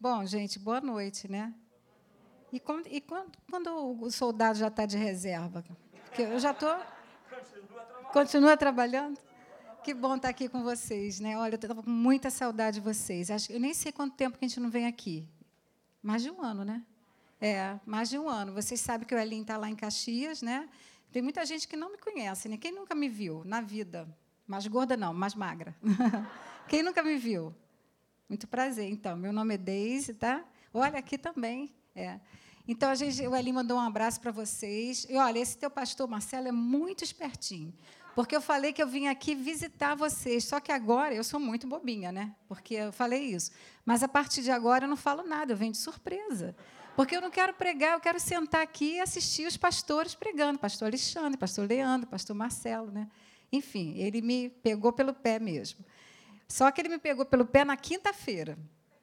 Bom, gente, boa noite, né? E, quando, e quando, quando o soldado já está de reserva? Porque eu já estou. Continua trabalhando? Que bom estar aqui com vocês, né? Olha, eu estava com muita saudade de vocês. Acho, eu nem sei quanto tempo que a gente não vem aqui. Mais de um ano, né? É, mais de um ano. Vocês sabem que o Elin está lá em Caxias, né? Tem muita gente que não me conhece, né? Quem nunca me viu na vida? Mais gorda não, mais magra. Quem nunca me viu? Muito prazer, então. Meu nome é Deise, tá? Olha, aqui também. É. Então, a gente, o Eli mandou um abraço para vocês. E olha, esse teu pastor Marcelo é muito espertinho. Porque eu falei que eu vim aqui visitar vocês. Só que agora eu sou muito bobinha, né? Porque eu falei isso. Mas a partir de agora eu não falo nada, eu venho de surpresa. Porque eu não quero pregar, eu quero sentar aqui e assistir os pastores pregando. Pastor Alexandre, pastor Leandro, pastor Marcelo, né? Enfim, ele me pegou pelo pé mesmo. Só que ele me pegou pelo pé na quinta-feira,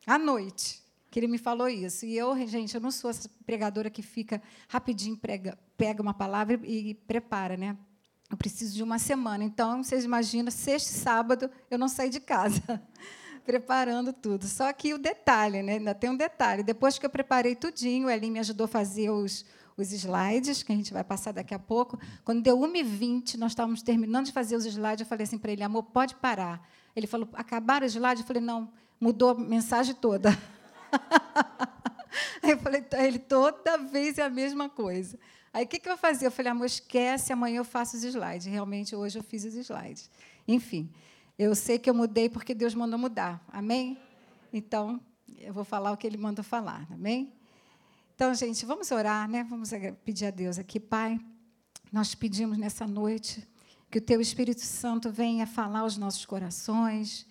à noite, que ele me falou isso. E eu, gente, eu não sou essa pregadora que fica rapidinho, prega, pega uma palavra e prepara, né? Eu preciso de uma semana. Então, vocês imaginam, sexta e sábado eu não saí de casa, preparando tudo. Só que o detalhe, né? ainda tem um detalhe. Depois que eu preparei tudinho, o Elin me ajudou a fazer os, os slides, que a gente vai passar daqui a pouco. Quando deu 1h20, nós estávamos terminando de fazer os slides, eu falei assim para ele, amor, pode parar. Ele falou, acabaram os slides? Eu falei, não, mudou a mensagem toda. Aí eu falei, ele, toda vez é a mesma coisa. Aí o que, que eu fazer? Eu falei, amor, esquece, amanhã eu faço os slides. Realmente, hoje eu fiz os slides. Enfim, eu sei que eu mudei porque Deus mandou mudar. Amém? Então, eu vou falar o que ele mandou falar. Amém? Então, gente, vamos orar, né? Vamos pedir a Deus aqui, Pai. Nós pedimos nessa noite que o Teu Espírito Santo venha falar aos nossos corações,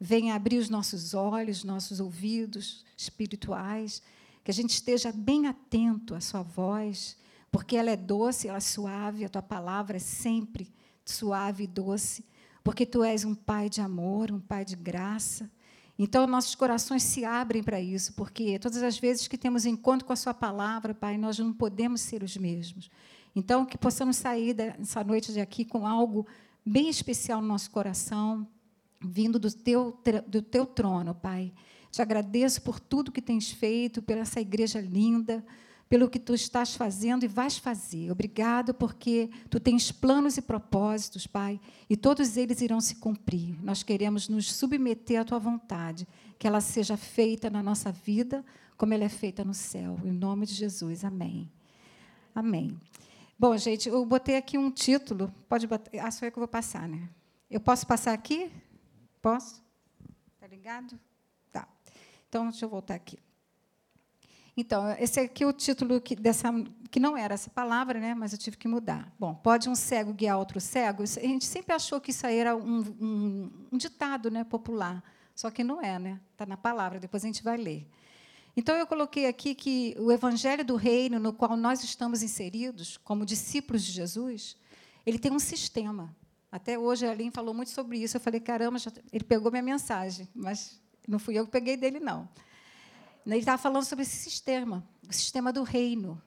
venha abrir os nossos olhos, nossos ouvidos espirituais, que a gente esteja bem atento à Sua voz, porque ela é doce, ela é suave, a Tua palavra é sempre suave e doce, porque Tu és um Pai de amor, um Pai de graça. Então, nossos corações se abrem para isso, porque todas as vezes que temos encontro com a Sua palavra, Pai, nós não podemos ser os mesmos. Então, que possamos sair dessa noite de aqui com algo bem especial no nosso coração, vindo do teu, do teu trono, Pai. Te agradeço por tudo que tens feito, pela essa igreja linda, pelo que tu estás fazendo e vais fazer. Obrigado, porque tu tens planos e propósitos, Pai, e todos eles irão se cumprir. Nós queremos nos submeter à tua vontade, que ela seja feita na nossa vida como ela é feita no céu. Em nome de Jesus. Amém. Amém. Bom, gente, eu botei aqui um título. Pode botar. Ah, sou eu que vou passar, né? Eu posso passar aqui? Posso? Tá ligado? Tá. Então, deixa eu voltar aqui. Então, esse aqui é o título que, dessa, que não era essa palavra, né, mas eu tive que mudar. Bom, pode um cego guiar outro cego? A gente sempre achou que isso aí era um, um, um ditado né, popular, só que não é, né? Está na palavra, depois a gente vai ler. Então, eu coloquei aqui que o evangelho do reino, no qual nós estamos inseridos, como discípulos de Jesus, ele tem um sistema. Até hoje a Aline falou muito sobre isso. Eu falei, caramba, ele pegou minha mensagem, mas não fui eu que peguei dele, não. Ele estava falando sobre esse sistema, o sistema do reino.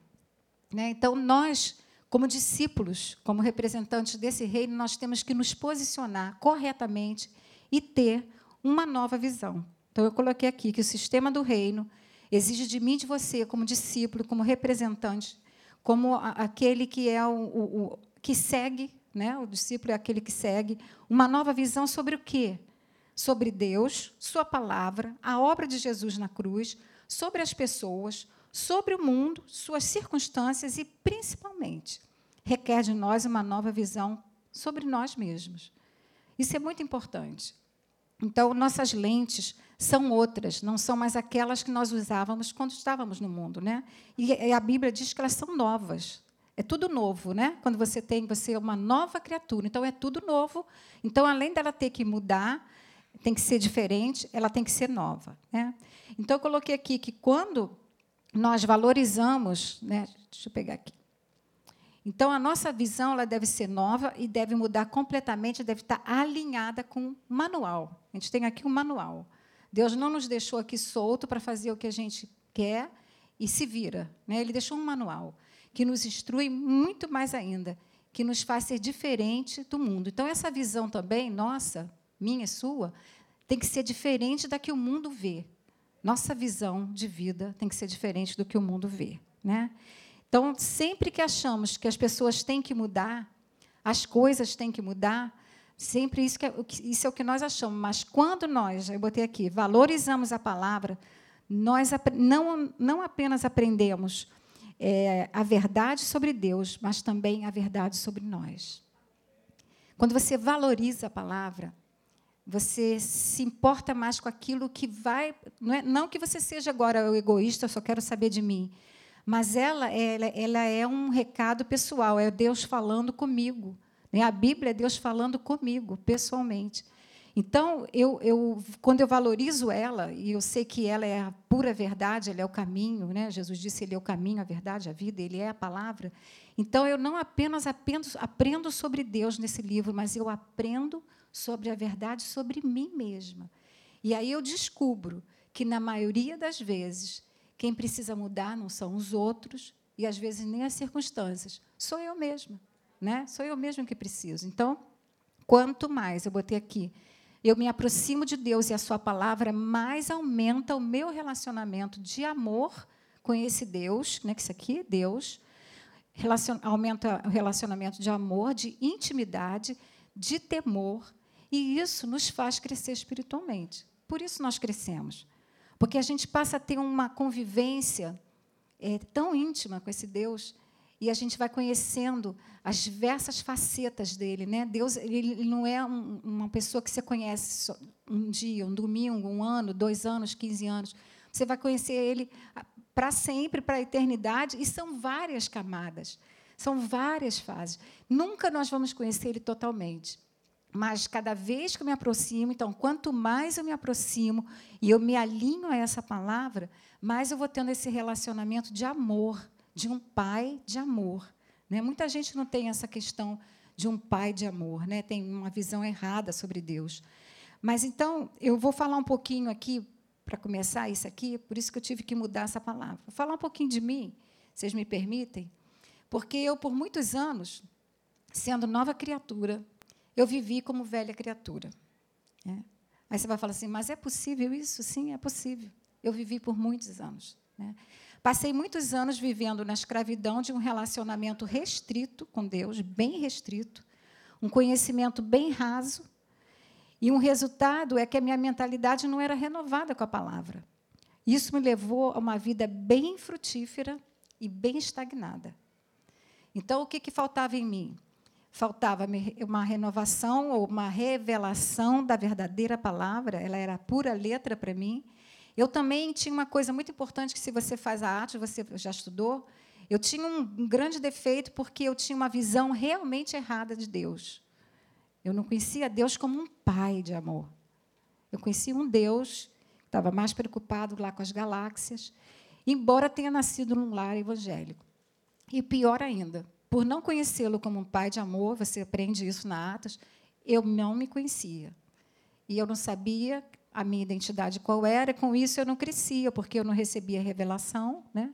Né? Então, nós, como discípulos, como representantes desse reino, nós temos que nos posicionar corretamente e ter uma nova visão. Então, eu coloquei aqui que o sistema do reino exige de mim de você, como discípulo, como representante, como aquele que é o, o, o que segue, né? o discípulo é aquele que segue, uma nova visão sobre o quê? Sobre Deus, Sua palavra, a obra de Jesus na cruz, sobre as pessoas, sobre o mundo, suas circunstâncias e, principalmente, requer de nós uma nova visão sobre nós mesmos. Isso é muito importante. Então, nossas lentes são outras, não são mais aquelas que nós usávamos quando estávamos no mundo, né? E a Bíblia diz que elas são novas. É tudo novo, né? Quando você tem, você é uma nova criatura, então é tudo novo. Então, além dela ter que mudar, tem que ser diferente, ela tem que ser nova. Né? Então, eu coloquei aqui que quando nós valorizamos, né, deixa eu pegar aqui. Então, a nossa visão ela deve ser nova e deve mudar completamente, deve estar alinhada com o manual. A gente tem aqui um manual. Deus não nos deixou aqui solto para fazer o que a gente quer e se vira. Né? Ele deixou um manual que nos instrui muito mais ainda, que nos faz ser diferente do mundo. Então, essa visão também, nossa, minha e sua, tem que ser diferente da que o mundo vê. Nossa visão de vida tem que ser diferente do que o mundo vê. Né? Então, sempre que achamos que as pessoas têm que mudar, as coisas têm que mudar, sempre isso, é, isso é o que nós achamos. Mas quando nós, eu botei aqui, valorizamos a palavra, nós não, não apenas aprendemos é, a verdade sobre Deus, mas também a verdade sobre nós. Quando você valoriza a palavra, você se importa mais com aquilo que vai. Não, é, não que você seja agora o egoísta, eu só quero saber de mim. Mas ela, ela, ela é um recado pessoal, é Deus falando comigo. Né? A Bíblia é Deus falando comigo, pessoalmente. Então, eu, eu, quando eu valorizo ela, e eu sei que ela é a pura verdade, ela é o caminho, né? Jesus disse, ele é o caminho, a verdade, a vida, ele é a palavra. Então, eu não apenas aprendo, aprendo sobre Deus nesse livro, mas eu aprendo sobre a verdade sobre mim mesma. E aí eu descubro que, na maioria das vezes, quem precisa mudar não são os outros, e às vezes nem as circunstâncias, sou eu mesma. Né? Sou eu mesma que preciso. Então, quanto mais, eu botei aqui, eu me aproximo de Deus e a Sua palavra, mais aumenta o meu relacionamento de amor com esse Deus, né, que isso aqui Deus, relacion, aumenta o relacionamento de amor, de intimidade, de temor, e isso nos faz crescer espiritualmente. Por isso nós crescemos. Porque a gente passa a ter uma convivência é, tão íntima com esse Deus e a gente vai conhecendo as diversas facetas dele, né? Deus, ele não é um, uma pessoa que você conhece um dia, um domingo, um ano, dois anos, quinze anos. Você vai conhecer ele para sempre, para a eternidade, e são várias camadas, são várias fases. Nunca nós vamos conhecer ele totalmente. Mas cada vez que eu me aproximo, então, quanto mais eu me aproximo e eu me alinho a essa palavra, mais eu vou tendo esse relacionamento de amor de um pai de amor. Né? Muita gente não tem essa questão de um pai de amor, né? tem uma visão errada sobre Deus. Mas então, eu vou falar um pouquinho aqui, para começar isso aqui, por isso que eu tive que mudar essa palavra. Vou falar um pouquinho de mim, vocês me permitem? Porque eu, por muitos anos, sendo nova criatura, eu vivi como velha criatura. Né? Aí você vai falar assim, mas é possível isso? Sim, é possível. Eu vivi por muitos anos. Né? Passei muitos anos vivendo na escravidão de um relacionamento restrito com Deus, bem restrito, um conhecimento bem raso, e um resultado é que a minha mentalidade não era renovada com a palavra. Isso me levou a uma vida bem frutífera e bem estagnada. Então, o que, que faltava em mim? Faltava uma renovação ou uma revelação da verdadeira palavra, ela era pura letra para mim, eu também tinha uma coisa muito importante que, se você faz a arte, você já estudou. Eu tinha um, grande defeito porque eu tinha uma visão realmente errada de Deus. Eu não conhecia Deus como um pai de amor. Eu conhecia um Deus que estava mais preocupado lá com as galáxias, embora tenha nascido num lar evangélico. E pior ainda, por não conhecê-lo como um pai de amor, você aprende isso na Atos, eu não me conhecia. E eu não sabia a minha identidade qual era, com isso eu não crescia, porque eu não recebia revelação. Né?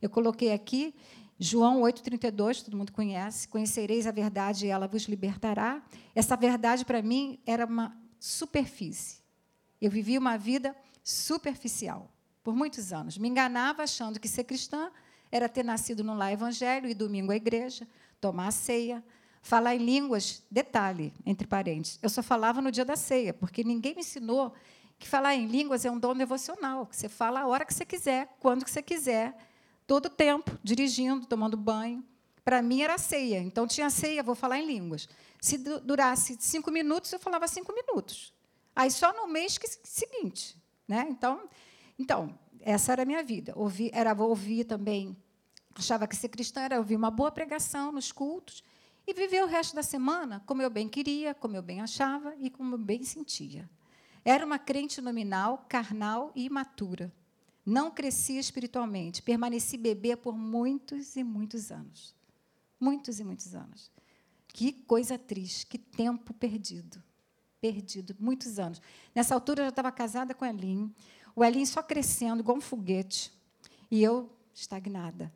Eu coloquei aqui João 8,32, todo mundo conhece: Conhecereis a verdade e ela vos libertará. Essa verdade, para mim, era uma superfície. Eu vivia uma vida superficial por muitos anos. Me enganava achando que ser cristã era ter nascido num lar evangelho e domingo à igreja, tomar a ceia, falar em línguas. Detalhe, entre parênteses, eu só falava no dia da ceia, porque ninguém me ensinou que falar em línguas é um dom devocional, que você fala a hora que você quiser, quando que você quiser, todo o tempo, dirigindo, tomando banho. Para mim era ceia, então tinha ceia, vou falar em línguas. Se durasse cinco minutos, eu falava cinco minutos. Aí só no mês seguinte, né? Então, então essa era a minha vida. Ouvi, era ouvir também. Achava que ser cristã era ouvir uma boa pregação nos cultos e viver o resto da semana como eu bem queria, como eu bem achava e como eu bem sentia. Era uma crente nominal, carnal e imatura. Não crescia espiritualmente. Permaneci bebê por muitos e muitos anos. Muitos e muitos anos. Que coisa triste, que tempo perdido. Perdido, muitos anos. Nessa altura eu já estava casada com o Elinho. O Elinho só crescendo, igual um foguete. E eu estagnada.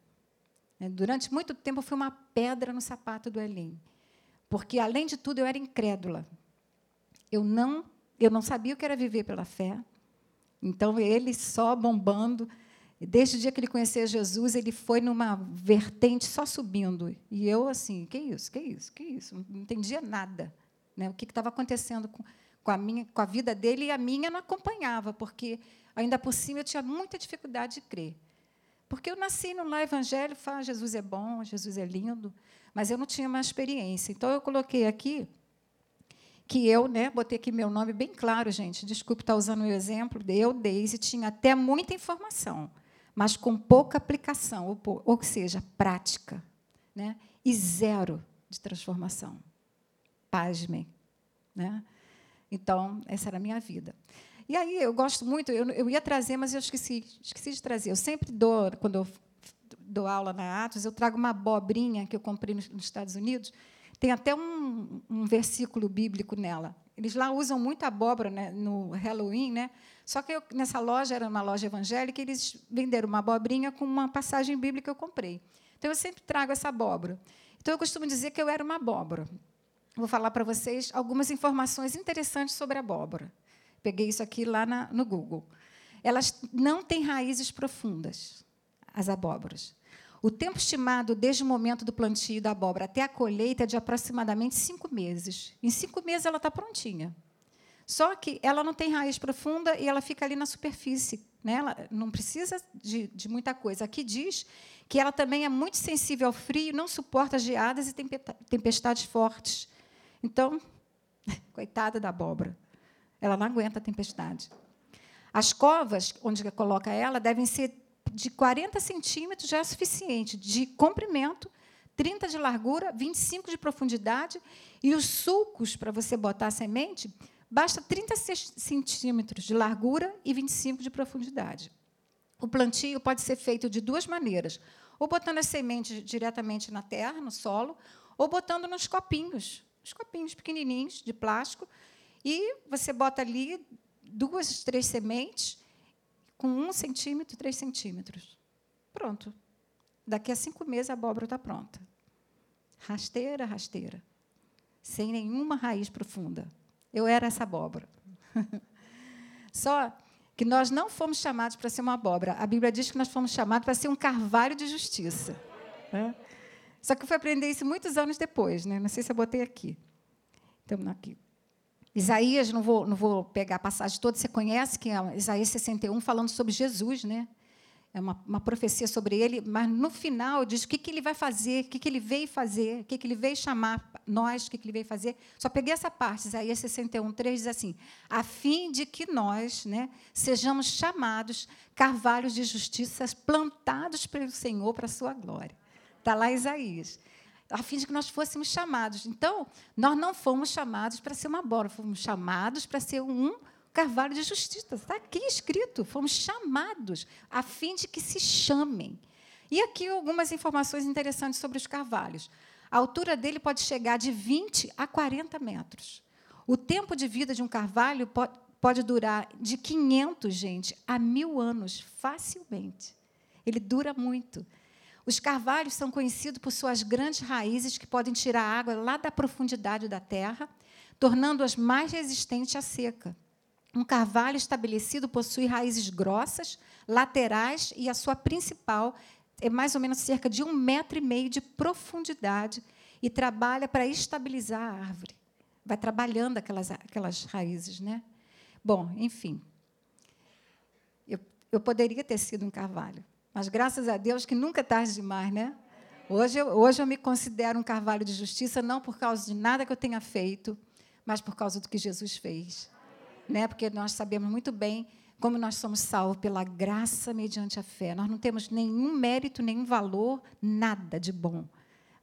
É, durante muito tempo eu fui uma pedra no sapato do Elinho. Porque, além de tudo, eu era incrédula. Eu não eu não sabia o que era viver pela fé. Então, ele só bombando. Desde o dia que ele conheceu Jesus, ele foi numa vertente só subindo. E eu, assim, que isso, que isso, que isso? Não entendia nada. Né? O que estava acontecendo com, com, a minha, com a vida dele e a minha não acompanhava, porque, ainda por cima, eu tinha muita dificuldade de crer. Porque eu nasci no lá evangélico, falo, Jesus é bom, Jesus é lindo, mas eu não tinha uma experiência. Então, eu coloquei aqui que eu, né, botei aqui meu nome bem claro, gente, desculpe estar usando o exemplo, eu, Deise, tinha até muita informação, mas com pouca aplicação, ou, ou seja, prática, né, e zero de transformação. Pasmem. Né? Então, essa era a minha vida. E aí, eu gosto muito, eu, eu ia trazer, mas eu esqueci, esqueci de trazer. Eu sempre dou, quando eu dou aula na Atos, eu trago uma abobrinha que eu comprei nos, nos Estados Unidos, tem até um, um, versículo bíblico nela. Eles lá usam muito abóbora né, no Halloween, né? Só que eu, nessa loja, era uma loja evangélica, eles venderam uma abobrinha com uma passagem bíblica que eu comprei. Então, eu sempre trago essa abóbora. Então, eu costumo dizer que eu era uma abóbora. Vou falar para vocês algumas informações interessantes sobre a abóbora. Peguei isso aqui lá na, no Google. Elas não têm raízes profundas, as abóboras. O tempo estimado desde o momento do plantio da abóbora até a colheita é de aproximadamente cinco meses. Em cinco meses ela está prontinha. Só que ela não tem raiz profunda e ela fica ali na superfície. Né? Ela não precisa de, de muita coisa. Aqui diz que ela também é muito sensível ao frio, não suporta geadas e tempestades fortes. Então, coitada da abóbora, ela não aguenta a tempestade. As covas onde coloca ela devem ser de 40 centímetros já é suficiente. De comprimento, 30 de largura, 25 de profundidade, e os sulcos para você botar a semente, basta 30 centímetros de largura e 25 de profundidade. O plantio pode ser feito de duas maneiras: ou botando a semente diretamente na terra, no solo, ou botando nos copinhos, os copinhos pequenininhos de plástico, e você bota ali duas, três sementes com um centímetro, três centímetros. Pronto. Daqui a cinco meses a abóbora está pronta. Rasteira, rasteira. Sem nenhuma raiz profunda. Eu era essa abóbora. Só que nós não fomos chamados para ser uma abóbora. A Bíblia diz que nós fomos chamados para ser um carvalho de justiça. Né? Só que eu fui aprender isso muitos anos depois. Né? Não sei se eu botei aqui. Estamos aqui. Isaías, não vou, não vou pegar a passagem toda, você conhece, que é Isaías 61, falando sobre Jesus, né? É uma, uma profecia sobre ele, mas no final diz o que, que ele vai fazer, o que, que ele veio fazer, o que, que ele veio chamar nós, o que, que ele veio fazer. Só peguei essa parte, Isaías 61, 3 diz assim: a fim de que nós né, sejamos chamados carvalhos de justiça plantados pelo Senhor para a sua glória. Está lá Isaías a fim de que nós fôssemos chamados. Então, nós não fomos chamados para ser uma bora, fomos chamados para ser um carvalho de justiça. Está aqui escrito, fomos chamados a fim de que se chamem. E aqui algumas informações interessantes sobre os carvalhos. A altura dele pode chegar de 20 a 40 metros. O tempo de vida de um carvalho pode durar de 500, gente, a mil anos, facilmente. Ele dura muito. Os carvalhos são conhecidos por suas grandes raízes que podem tirar água lá da profundidade da terra, tornando-as mais resistentes à seca. Um carvalho estabelecido possui raízes grossas, laterais e a sua principal é mais ou menos cerca de um metro e meio de profundidade e trabalha para estabilizar a árvore. Vai trabalhando aquelas, aquelas raízes, né? Bom, enfim. Eu, eu poderia ter sido um carvalho, mas graças a Deus que nunca é tarde demais, né? Hoje eu, hoje eu me considero um carvalho de justiça, não por causa de nada que eu tenha feito, mas por causa do que Jesus fez. Né? Porque nós sabemos muito bem como nós somos salvos pela graça mediante a fé. Nós não temos nenhum mérito, nenhum valor, nada de bom.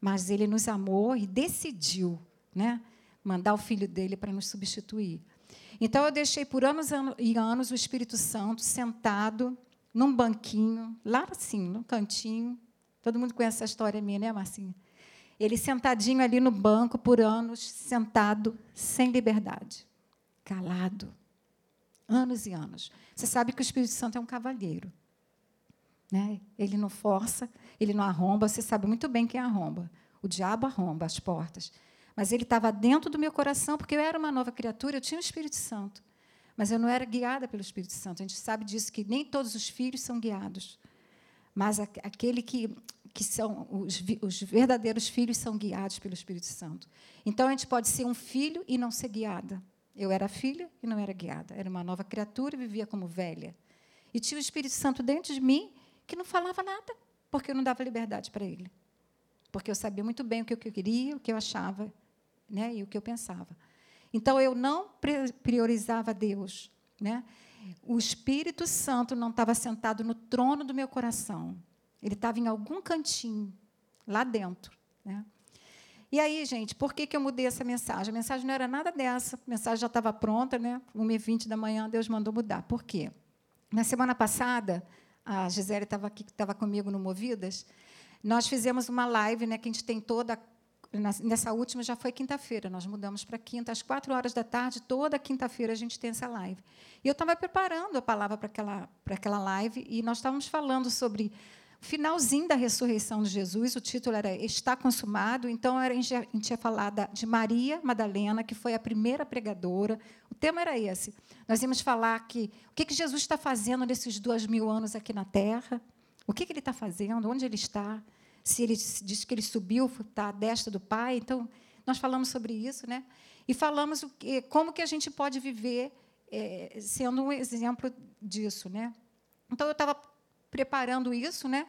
Mas Ele nos amou e decidiu né, mandar o Filho dele para nos substituir. Então, eu deixei por anos e anos o Espírito Santo sentado num banquinho, lá assim, no cantinho. Todo mundo conhece essa história minha, né, Marcinha? Ele sentadinho ali no banco por anos, sentado, sem liberdade, calado. Anos e anos. Você sabe que o Espírito Santo é um cavalheiro. Né? Ele não força, ele não arromba. Você sabe muito bem quem arromba. O diabo arromba as portas. Mas ele estava dentro do meu coração, porque eu era uma nova criatura, eu tinha o Espírito Santo. Mas eu não era guiada pelo Espírito Santo. A gente sabe disso, que nem todos os filhos são guiados. Mas aquele que, que são os, os verdadeiros filhos são guiados pelo Espírito Santo. Então, a gente pode ser um filho e não ser guiada. Eu era filha e não era guiada. Era uma nova criatura e vivia como velha. E tinha o Espírito Santo dentro de mim que não falava nada, porque eu não dava liberdade para ele. Porque eu sabia muito bem o que eu queria, o que eu achava né, e o que eu pensava. Então, eu não priorizava Deus. Né? O Espírito Santo não estava sentado no trono do meu coração. Ele estava em algum cantinho, lá dentro. Né? E aí, gente, por que, que eu mudei essa mensagem? A mensagem não era nada dessa, a mensagem já estava pronta, né? 1h20 da manhã, Deus mandou mudar. Por quê? Na semana passada, a Gisele estava aqui, estava comigo no Movidas, nós fizemos uma live, né, que a gente tem toda. Nessa última já foi quinta-feira, nós mudamos para quinta, às quatro horas da tarde, toda quinta-feira a gente tem essa live. E eu estava preparando a palavra para aquela, para aquela live, e nós estávamos falando sobre finalzinho da ressurreição de Jesus, o título era Está Consumado, então a gente ia falar de Maria Madalena, que foi a primeira pregadora. O tema era esse. Nós íamos falar que o que Jesus está fazendo nesses dois mil anos aqui na Terra, o que ele está fazendo, onde ele está, se ele diz que ele subiu, está à destra do Pai. Então, nós falamos sobre isso, né? E falamos como que a gente pode viver é, sendo um exemplo disso, né? Então, eu estava preparando isso, né?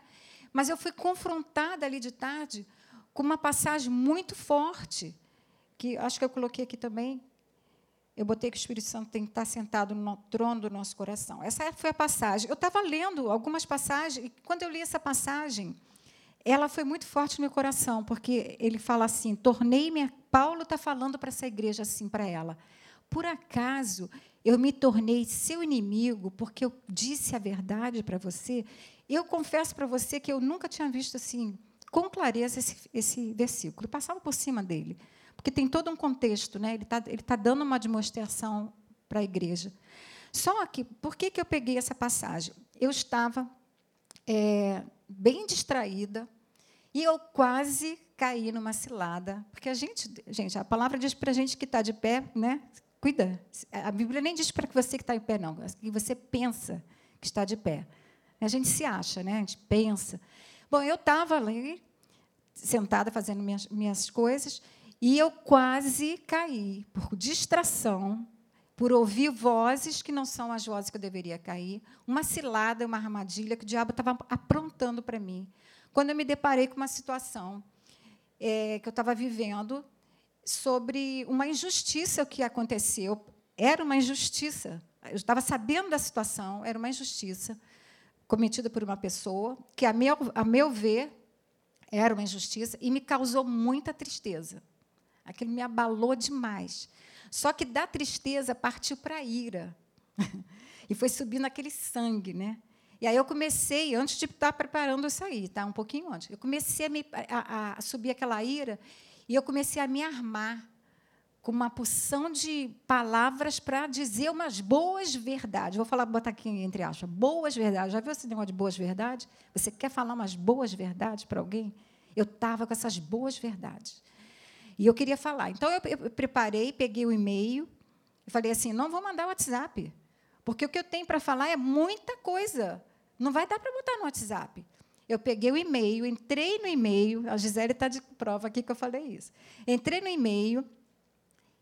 Mas eu fui confrontada ali de tarde com uma passagem muito forte, que acho que eu coloquei aqui também. Eu botei que o Espírito Santo tem que estar sentado no trono do nosso coração. Essa foi a passagem. Eu estava lendo algumas passagens, e quando eu li essa passagem, ela foi muito forte no meu coração, porque ele fala assim: tornei-me. Paulo está falando para essa igreja assim, para ela. Por acaso eu me tornei seu inimigo porque eu disse a verdade para você. Eu confesso para você que eu nunca tinha visto assim, com clareza, esse, esse versículo. Eu passava por cima dele, porque tem todo um contexto, né? ele está ele tá dando uma demonstração para a igreja. Só que, por que, que eu peguei essa passagem? Eu estava é, bem distraída e eu quase caí numa cilada, porque a gente, gente, a palavra diz para a gente que está de pé, né? Cuida. A Bíblia nem diz para você que está em pé, não. Que você pensa que está de pé. A gente se acha, né? A gente pensa. Bom, eu estava ali, sentada, fazendo minhas, minhas coisas, e eu quase caí por distração, por ouvir vozes que não são as vozes que eu deveria cair, uma cilada, uma armadilha que o diabo estava aprontando para mim. Quando eu me deparei com uma situação é, que eu estava vivendo, sobre uma injustiça que aconteceu. Era uma injustiça. Eu estava sabendo da situação, era uma injustiça cometida por uma pessoa que, a meu, a meu ver, era uma injustiça e me causou muita tristeza. Aquilo me abalou demais. Só que da tristeza partiu para a ira. e foi subindo aquele sangue, né? E aí eu comecei, antes de estar preparando isso aí, tá? um pouquinho antes, eu comecei a, me, a, a subir aquela ira e eu comecei a me armar com uma porção de palavras para dizer umas boas verdades. Vou falar, botar aqui entre aspas, boas verdades. Já viu esse negócio de boas verdades? Você quer falar umas boas verdades para alguém? Eu estava com essas boas verdades. E eu queria falar. Então, eu, preparei, peguei o e-mail e falei assim: não vou mandar o WhatsApp, porque o que eu tenho para falar é muita coisa. Não vai dar para botar no WhatsApp. Eu peguei o e-mail, entrei no e-mail, a Gisele está de prova aqui que eu falei isso. Entrei no e-mail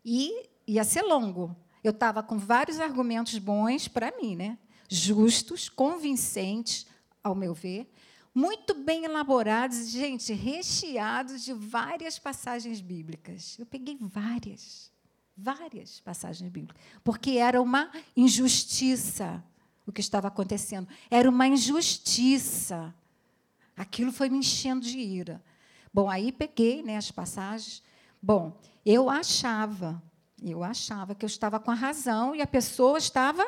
e ia ser longo. Eu estava com vários argumentos bons para mim, né? justos, convincentes, ao meu ver, muito bem elaborados, gente, recheados de várias passagens bíblicas. Eu peguei várias, várias passagens bíblicas, porque era uma injustiça o que estava acontecendo. Era uma injustiça. Aquilo foi me enchendo de ira. Bom, aí peguei né, as passagens. Bom, eu achava, eu achava que eu estava com a razão e a pessoa estava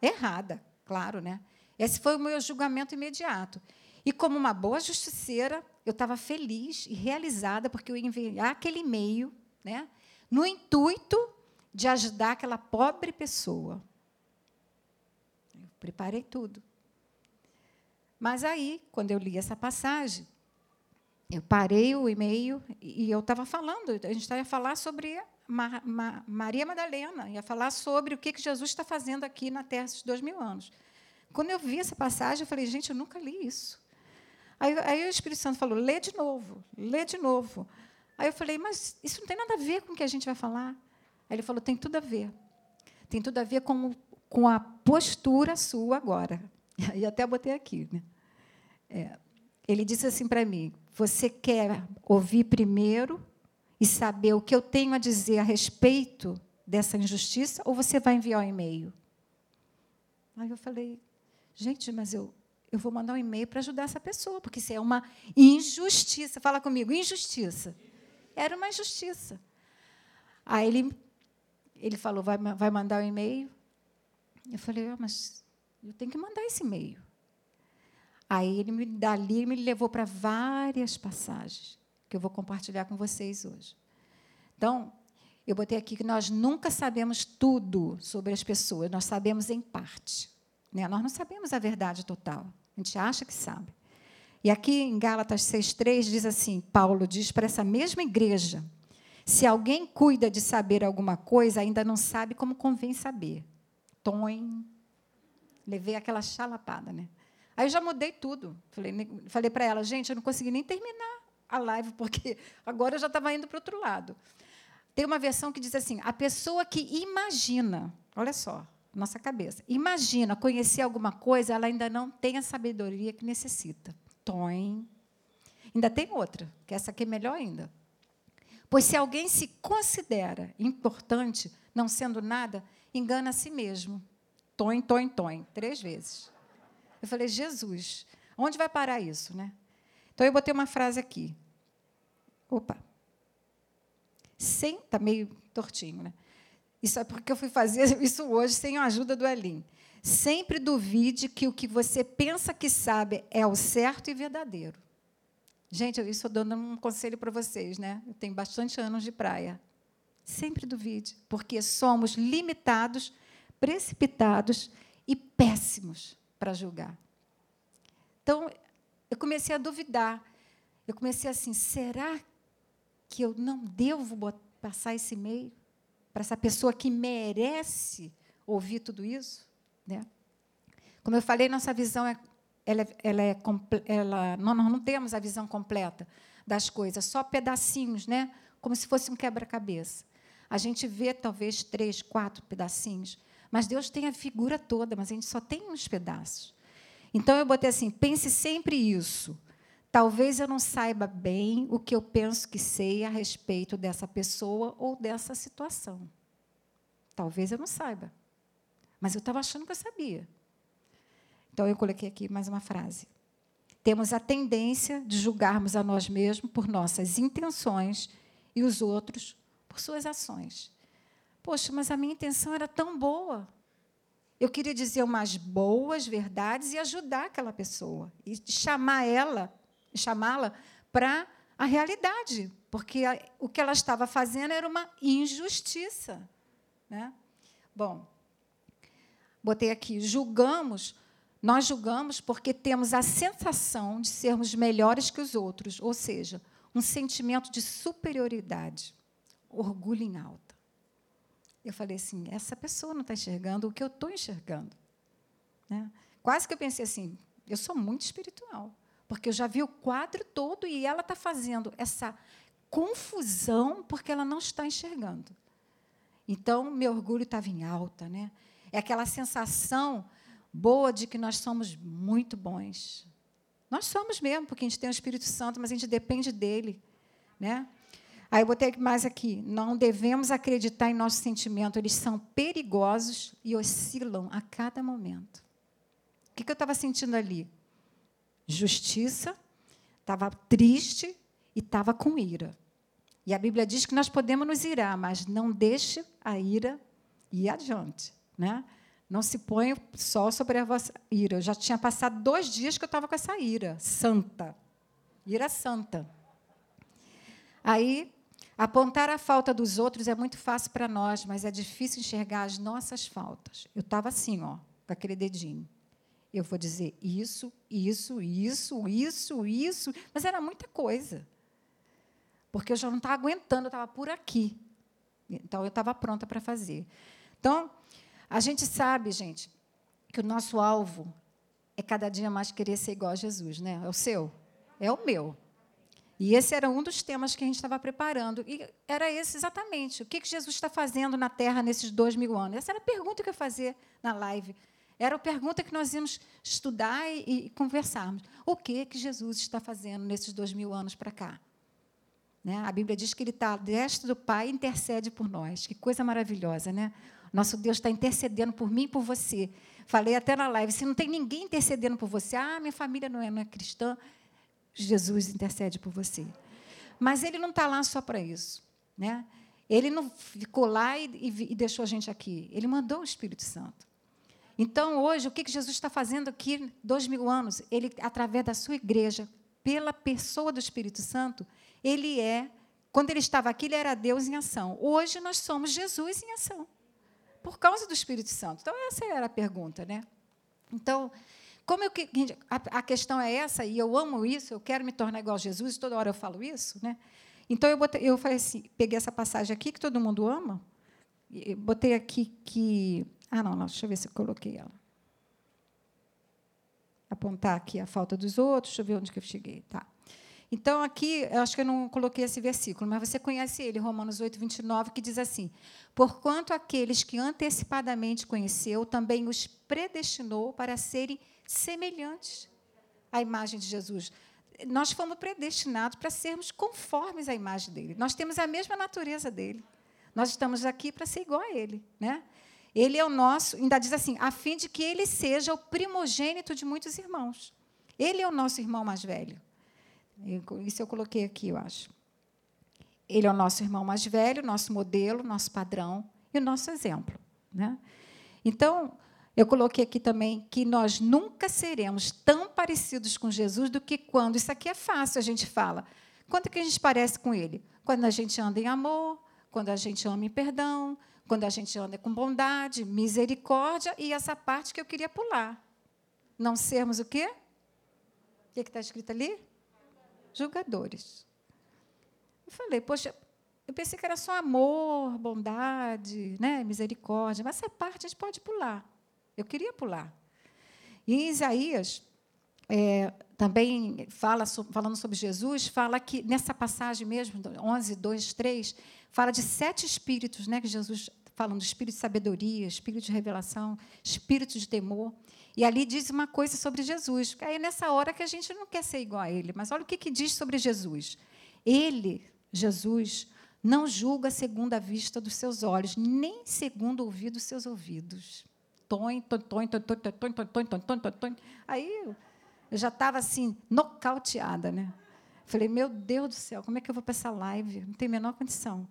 errada, claro, né? Esse foi o meu julgamento imediato. E como uma boa justiceira, eu estava feliz e realizada porque eu ia enviar aquele e-mail, né, no intuito de ajudar aquela pobre pessoa. Eu preparei tudo. Mas aí, quando eu li essa passagem, eu parei o e-mail e eu estava falando, a gente estava a falar sobre Ma, Ma, Maria Madalena, ia falar sobre o que, que Jesus está fazendo aqui na Terra esses dois mil anos. Quando eu vi essa passagem, eu falei, gente, eu nunca li isso. Aí, aí o Espírito Santo falou, lê de novo, lê de novo. Aí eu falei, mas isso não tem nada a ver com o que a gente vai falar. Aí ele falou, tem tudo a ver. Tem tudo a ver com, com a postura sua agora. E até botei aqui. Né? É, ele disse assim para mim: Você quer ouvir primeiro e saber o que eu tenho a dizer a respeito dessa injustiça, ou você vai enviar um e-mail? Aí eu falei: Gente, mas eu, eu vou mandar um e-mail para ajudar essa pessoa, porque isso é uma injustiça. Fala comigo: injustiça. Era uma injustiça. Aí ele, ele falou: Vai, vai mandar um e-mail? Eu falei: ah, Mas eu tenho que mandar esse e-mail. Aí ele me dali me levou para várias passagens que eu vou compartilhar com vocês hoje. Então, eu botei aqui que nós nunca sabemos tudo sobre as pessoas, nós sabemos em parte. Né? Nós não sabemos a verdade total. A gente acha que sabe. E aqui em Gálatas 6,3 diz assim: Paulo diz para essa mesma igreja: se alguém cuida de saber alguma coisa, ainda não sabe como convém saber. Tom, levei aquela chalapada, né? Aí eu já mudei tudo. Falei, falei para ela, gente, eu não consegui nem terminar a live, porque agora eu já estava indo para outro lado. Tem uma versão que diz assim: a pessoa que imagina, olha só, nossa cabeça, imagina conhecer alguma coisa, ela ainda não tem a sabedoria que necessita. Toim. Ainda tem outra, que essa aqui é melhor ainda. Pois se alguém se considera importante, não sendo nada, engana a si mesmo. Toim, toim, toim, três vezes. Eu falei, Jesus, onde vai parar isso, né? Então eu botei uma frase aqui. Opa. Sem, tá meio tortinho, né? Isso é porque eu fui fazer isso hoje sem a ajuda do Elim. Sempre duvide que o que você pensa que sabe é o certo e verdadeiro. Gente, eu estou dando um conselho para vocês, né? Eu tenho bastante anos de praia. Sempre duvide, porque somos limitados, precipitados e péssimos para julgar. Então, eu comecei a duvidar. Eu comecei assim: será que eu não devo passar esse e-mail para essa pessoa que merece ouvir tudo isso? Né? Como eu falei, nossa visão é, ela, é, ela é ela, nós não temos a visão completa das coisas, só pedacinhos, né? como se fosse um quebra-cabeça. A gente vê talvez três, quatro pedacinhos, mas Deus tem a figura toda, mas a gente só tem uns pedaços. Então eu botei assim: pense sempre isso. Talvez eu não saiba bem o que eu penso que sei a respeito dessa pessoa ou dessa situação. Talvez eu não saiba. Mas eu estava achando que eu sabia. Então eu coloquei aqui mais uma frase. Temos a tendência de julgarmos a nós mesmos por nossas intenções e os outros por suas ações. Poxa, mas a minha intenção era tão boa. Eu queria dizer umas boas verdades e ajudar aquela pessoa e chamar ela, chamá-la para a realidade, porque a, o que ela estava fazendo era uma injustiça, né? Bom, botei aqui, julgamos, nós julgamos porque temos a sensação de sermos melhores que os outros, ou seja, um sentimento de superioridade, orgulho em alta. Eu falei assim: essa pessoa não está enxergando o que eu estou enxergando. Né? Quase que eu pensei assim: eu sou muito espiritual, porque eu já vi o quadro todo e ela está fazendo essa confusão porque ela não está enxergando. Então, meu orgulho estava em alta. Né? É aquela sensação boa de que nós somos muito bons. Nós somos mesmo, porque a gente tem o Espírito Santo, mas a gente depende dele. Né? Aí eu botei mais aqui. Não devemos acreditar em nossos sentimentos, eles são perigosos e oscilam a cada momento. O que eu estava sentindo ali? Justiça, estava triste e estava com ira. E a Bíblia diz que nós podemos nos irar, mas não deixe a ira ir adiante. Né? Não se põe só sobre a vossa ira. Eu já tinha passado dois dias que eu estava com essa ira santa. Ira santa. Aí Apontar a falta dos outros é muito fácil para nós, mas é difícil enxergar as nossas faltas. Eu estava assim, ó, com aquele dedinho. Eu vou dizer isso, isso, isso, isso, isso, mas era muita coisa. Porque eu já não estava aguentando, eu estava por aqui. Então, eu estava pronta para fazer. Então, a gente sabe, gente, que o nosso alvo é cada dia mais querer ser igual a Jesus, né? É o seu? É o meu. E esse era um dos temas que a gente estava preparando. E era esse exatamente. O que, que Jesus está fazendo na Terra nesses dois mil anos? Essa era a pergunta que eu ia fazer na live. Era a pergunta que nós íamos estudar e, e conversarmos. O que, que Jesus está fazendo nesses dois mil anos para cá? Né? A Bíblia diz que ele está destro do Pai e intercede por nós. Que coisa maravilhosa, né? Nosso Deus está intercedendo por mim e por você. Falei até na live, se não tem ninguém intercedendo por você, ah, minha família não é, não é cristã, Jesus intercede por você. Mas ele não está lá só para isso. Né? Ele não ficou lá e, e, e, deixou a gente aqui. Ele mandou o Espírito Santo. Então, hoje, o que, Jesus está fazendo aqui, dois mil anos? Ele, através da sua igreja, pela pessoa do Espírito Santo, ele é, quando ele estava aqui, ele era Deus em ação. Hoje, nós somos Jesus em ação por causa do Espírito Santo. Então, essa era a pergunta, né? Então, como eu, a, questão é essa, e eu amo isso, eu quero me tornar igual a Jesus, toda hora eu falo isso, né? Então, eu, botei, eu falei assim, peguei essa passagem aqui, que todo mundo ama, botei aqui que... Ah, não, não, deixa eu ver se eu coloquei ela. Apontar aqui a falta dos outros, deixa eu ver onde que eu cheguei. Tá. Então, aqui, eu acho que eu não coloquei esse versículo, mas você conhece ele, Romanos 8, 29, que diz assim: Porquanto aqueles que antecipadamente conheceu, também os predestinou para serem semelhantes à imagem de Jesus. Nós fomos predestinados para sermos conformes à imagem dele. Nós temos a mesma natureza dele. Nós estamos aqui para ser igual a ele. Né? Ele é o nosso, ainda diz assim, a fim de que ele seja o primogênito de muitos irmãos. Ele é o nosso irmão mais velho. Isso eu coloquei aqui, eu acho. Ele é o nosso irmão mais velho, nosso modelo, nosso padrão e o nosso exemplo. Né? Então, eu coloquei aqui também que nós nunca seremos tão parecidos com Jesus do que quando. Isso aqui é fácil, a gente fala. Quando que a gente parece com ele? Quando a gente anda em amor, quando a gente ama em perdão, quando a gente anda com bondade, misericórdia e essa parte que eu queria pular. Não sermos o quê? O que está escrito ali? julgadores. Eu falei, poxa, eu pensei que era só amor, bondade, né, misericórdia, mas essa parte a gente pode pular. Eu queria pular. E em Isaías, é, também fala, falando sobre Jesus, fala que nessa passagem mesmo, 11, 2, 3, fala de sete espíritos, né, que Jesus falando do espírito de sabedoria, espírito de revelação, espírito de temor. E ali diz uma coisa sobre Jesus. Aí é nessa hora que a gente não quer ser igual a ele. Mas olha o que, que diz sobre Jesus. Ele, Jesus, não julga segundo a vista dos seus olhos, nem segundo o ouvido dos seus ouvidos. Tom, tom, tom, tom, tom, tom, tom, tom, tom, tom, tom. Aí eu já estava assim, nocauteada, né? Falei, meu Deus do céu, como é que eu vou para essa live? Não tem a menor condição.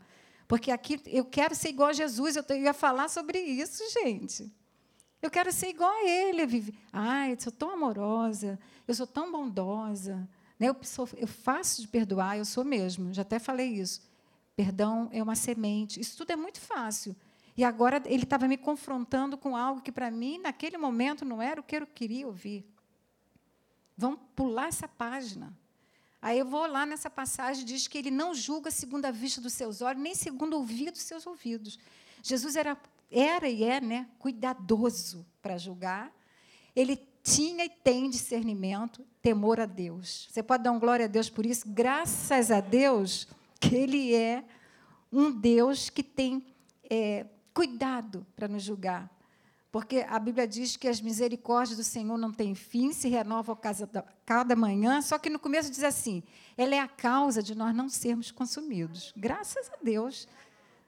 Porque aqui eu quero ser igual a Jesus, eu ia falar sobre isso, gente. Eu quero ser igual a ele. Vive. Ai, eu sou tão amorosa, eu sou tão bondosa. Né? Eu, sou, eu faço de perdoar, eu sou mesmo, já até falei isso. Perdão é uma semente. Isso tudo é muito fácil. E agora ele estava me confrontando com algo que, para mim, naquele momento, não era o que eu queria ouvir. Vamos pular essa página. Aí eu vou lá nessa passagem, diz que ele não julga segundo a vista dos seus olhos, nem segundo o ouvido dos seus ouvidos. Jesus era era e é né, cuidadoso para julgar, ele tinha e tem discernimento, temor a Deus. Você pode dar um glória a Deus por isso? Graças a Deus que Ele é um Deus que tem é, cuidado para nos julgar. Porque a Bíblia diz que as misericórdias do Senhor não têm fim, se renovam cada manhã, só que no começo diz assim: ela é a causa de nós não sermos consumidos. Graças a Deus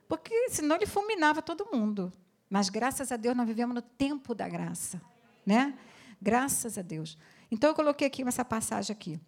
porque senão ele fulminava todo mundo. Mas graças a Deus nós vivemos no tempo da graça, né? Graças a Deus. Então eu coloquei aqui essa passagem aqui.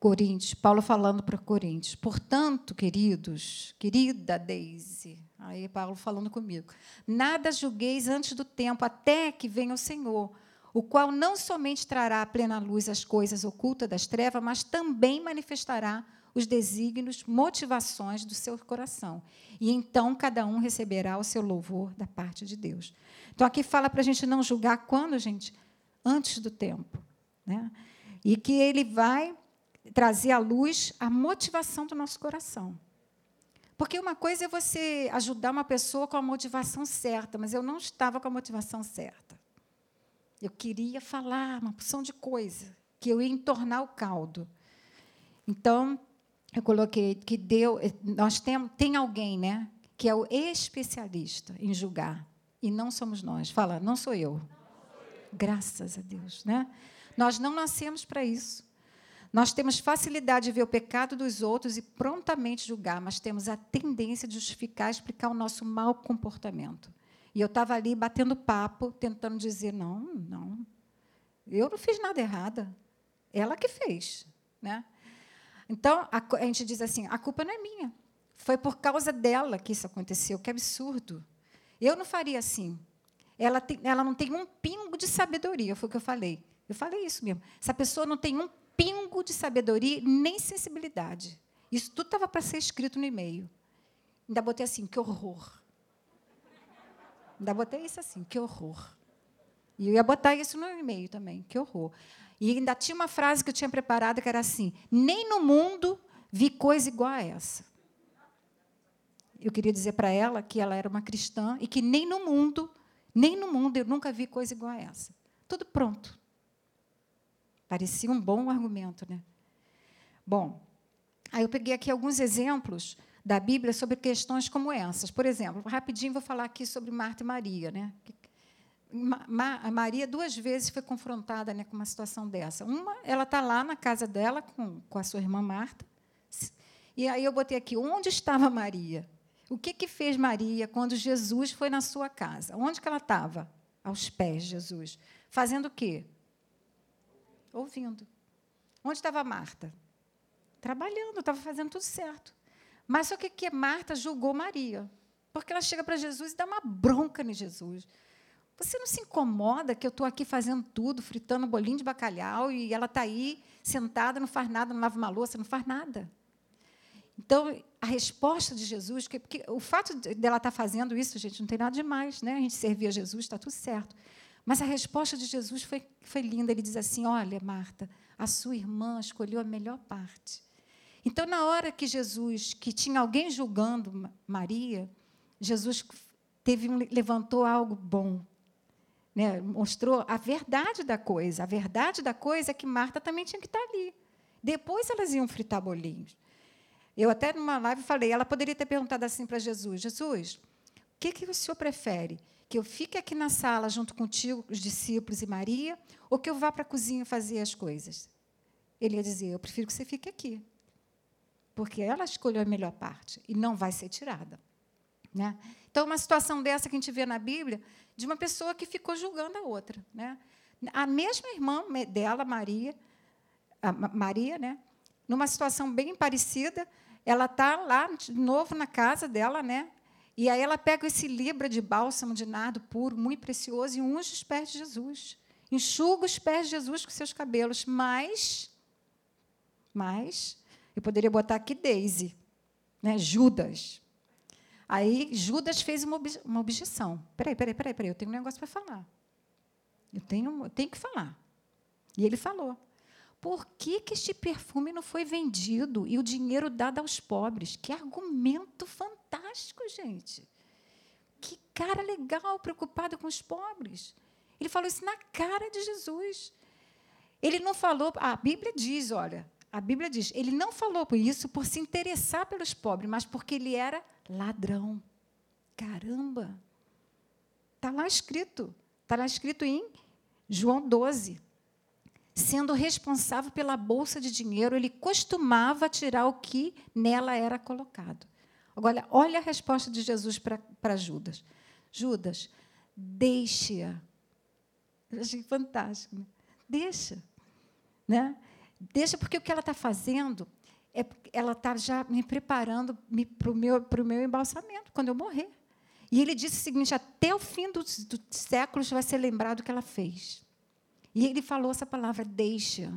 Coríntios, Paulo falando para Coríntios. Portanto, queridos, querida Deise, aí Paulo falando comigo, nada julgueis antes do tempo, até que venha o Senhor, o qual não somente trará à plena luz as coisas ocultas das trevas, mas também manifestará os desígnios, motivações do seu coração. E então cada um receberá o seu louvor da parte de Deus. Então aqui fala para a gente não julgar quando, gente? Antes do tempo. Né? E que ele vai trazer à luz a motivação do nosso coração. Porque uma coisa é você ajudar uma pessoa com a motivação certa, mas eu não estava com a motivação certa. Eu queria falar uma porção de coisa que eu ia entornar o caldo. Então, eu coloquei que deu, nós temos tem alguém, né, que é o especialista em julgar e não somos nós. Fala, não sou eu. Graças a Deus, né? Nós não nascemos para isso. Nós temos facilidade de ver o pecado dos outros e prontamente julgar, mas temos a tendência de justificar e explicar o nosso mau comportamento. E eu estava ali batendo papo, tentando dizer: não, não, eu não fiz nada errado. Ela que fez. Né? Então, a, a gente diz assim: a culpa não é minha. Foi por causa dela que isso aconteceu. Que absurdo. Eu não faria assim. Ela, tem, ela não tem um pingo de sabedoria, foi o que eu falei. Eu falei isso mesmo. Essa pessoa não tem um pingo de sabedoria nem sensibilidade. Isso tudo estava para ser escrito no e-mail. Ainda botei assim, que horror. Ainda botei isso assim, que horror. E eu ia botar isso no e-mail também, que horror. E ainda tinha uma frase que eu tinha preparado que era assim: nem no mundo vi coisa igual a essa. Eu queria dizer para ela que ela era uma cristã e que nem no mundo, nem no mundo eu nunca vi coisa igual a essa. Tudo pronto. Parecia um bom argumento, né? Bom, aí eu peguei aqui alguns exemplos da Bíblia sobre questões como essas. Por exemplo, rapidinho vou falar aqui sobre Marta e Maria, né? a Maria duas vezes foi confrontada né, com uma situação dessa. Uma, ela está lá na casa dela com, com a sua irmã Marta. E aí eu botei aqui, onde estava Maria? O que, que fez Maria quando Jesus foi na sua casa? Onde que ela estava? Aos pés de Jesus. Fazendo o quê? Ouvindo. Onde estava Marta? Trabalhando, estava fazendo tudo certo. Mas só que, que Marta julgou Maria. Porque ela chega para Jesus e dá uma bronca em Jesus. Você não se incomoda que eu estou aqui fazendo tudo, fritando um bolinho de bacalhau, e ela está aí sentada, não faz nada, não lava uma louça, não faz nada. Então, a resposta de Jesus, que, porque o fato dela estar tá fazendo isso, gente, não tem nada demais, né? A gente servir a Jesus, está tudo certo. Mas a resposta de Jesus foi, foi linda. Ele diz assim: Olha, Marta, a sua irmã escolheu a melhor parte. Então, na hora que Jesus, que tinha alguém julgando Maria, Jesus teve um, levantou algo bom. Né? Mostrou a verdade da coisa. A verdade da coisa é que Marta também tinha que estar ali. Depois elas iam fritar bolinhos. Eu até numa live falei, ela poderia ter perguntado assim para Jesus: Jesus, o que, que o senhor prefere? Que eu fique aqui na sala junto contigo, os discípulos e Maria, ou que eu vá para a cozinha fazer as coisas? Ele ia dizer: Eu prefiro que você fique aqui. Porque ela escolheu a melhor parte e não vai ser tirada. Né? Então, uma situação dessa que a gente vê na Bíblia, de uma pessoa que ficou julgando a outra. Né? A mesma irmã dela, Maria, Maria, né? numa situação bem parecida, ela está lá de novo na casa dela, né? E aí ela pega esse libra de bálsamo de nardo puro, muito precioso, e unge os pés de Jesus. Enxuga os pés de Jesus com seus cabelos. Mas, mas, eu poderia botar aqui Daisy, né? Judas. Aí Judas fez uma, obje uma objeção. Peraí, peraí, peraí, peraí, eu tenho um negócio para falar. Eu tenho, eu tenho que falar. E ele falou. Por que, que este perfume não foi vendido e o dinheiro dado aos pobres? Que argumento fantástico, gente. Que cara legal, preocupado com os pobres. Ele falou isso na cara de Jesus. Ele não falou, a Bíblia diz, olha, a Bíblia diz, ele não falou por isso por se interessar pelos pobres, mas porque ele era ladrão. Caramba! Está lá escrito. Está lá escrito em João 12 sendo responsável pela bolsa de dinheiro, ele costumava tirar o que nela era colocado. Agora, olha a resposta de Jesus para Judas. Judas, deixe-a. Eu achei fantástico. Né? Deixa. Né? Deixa, porque o que ela está fazendo é ela está já me preparando para o meu, pro meu embalsamento, quando eu morrer. E ele disse o seguinte: até o fim dos, dos séculos vai ser lembrado o que ela fez. E ele falou essa palavra, deixa.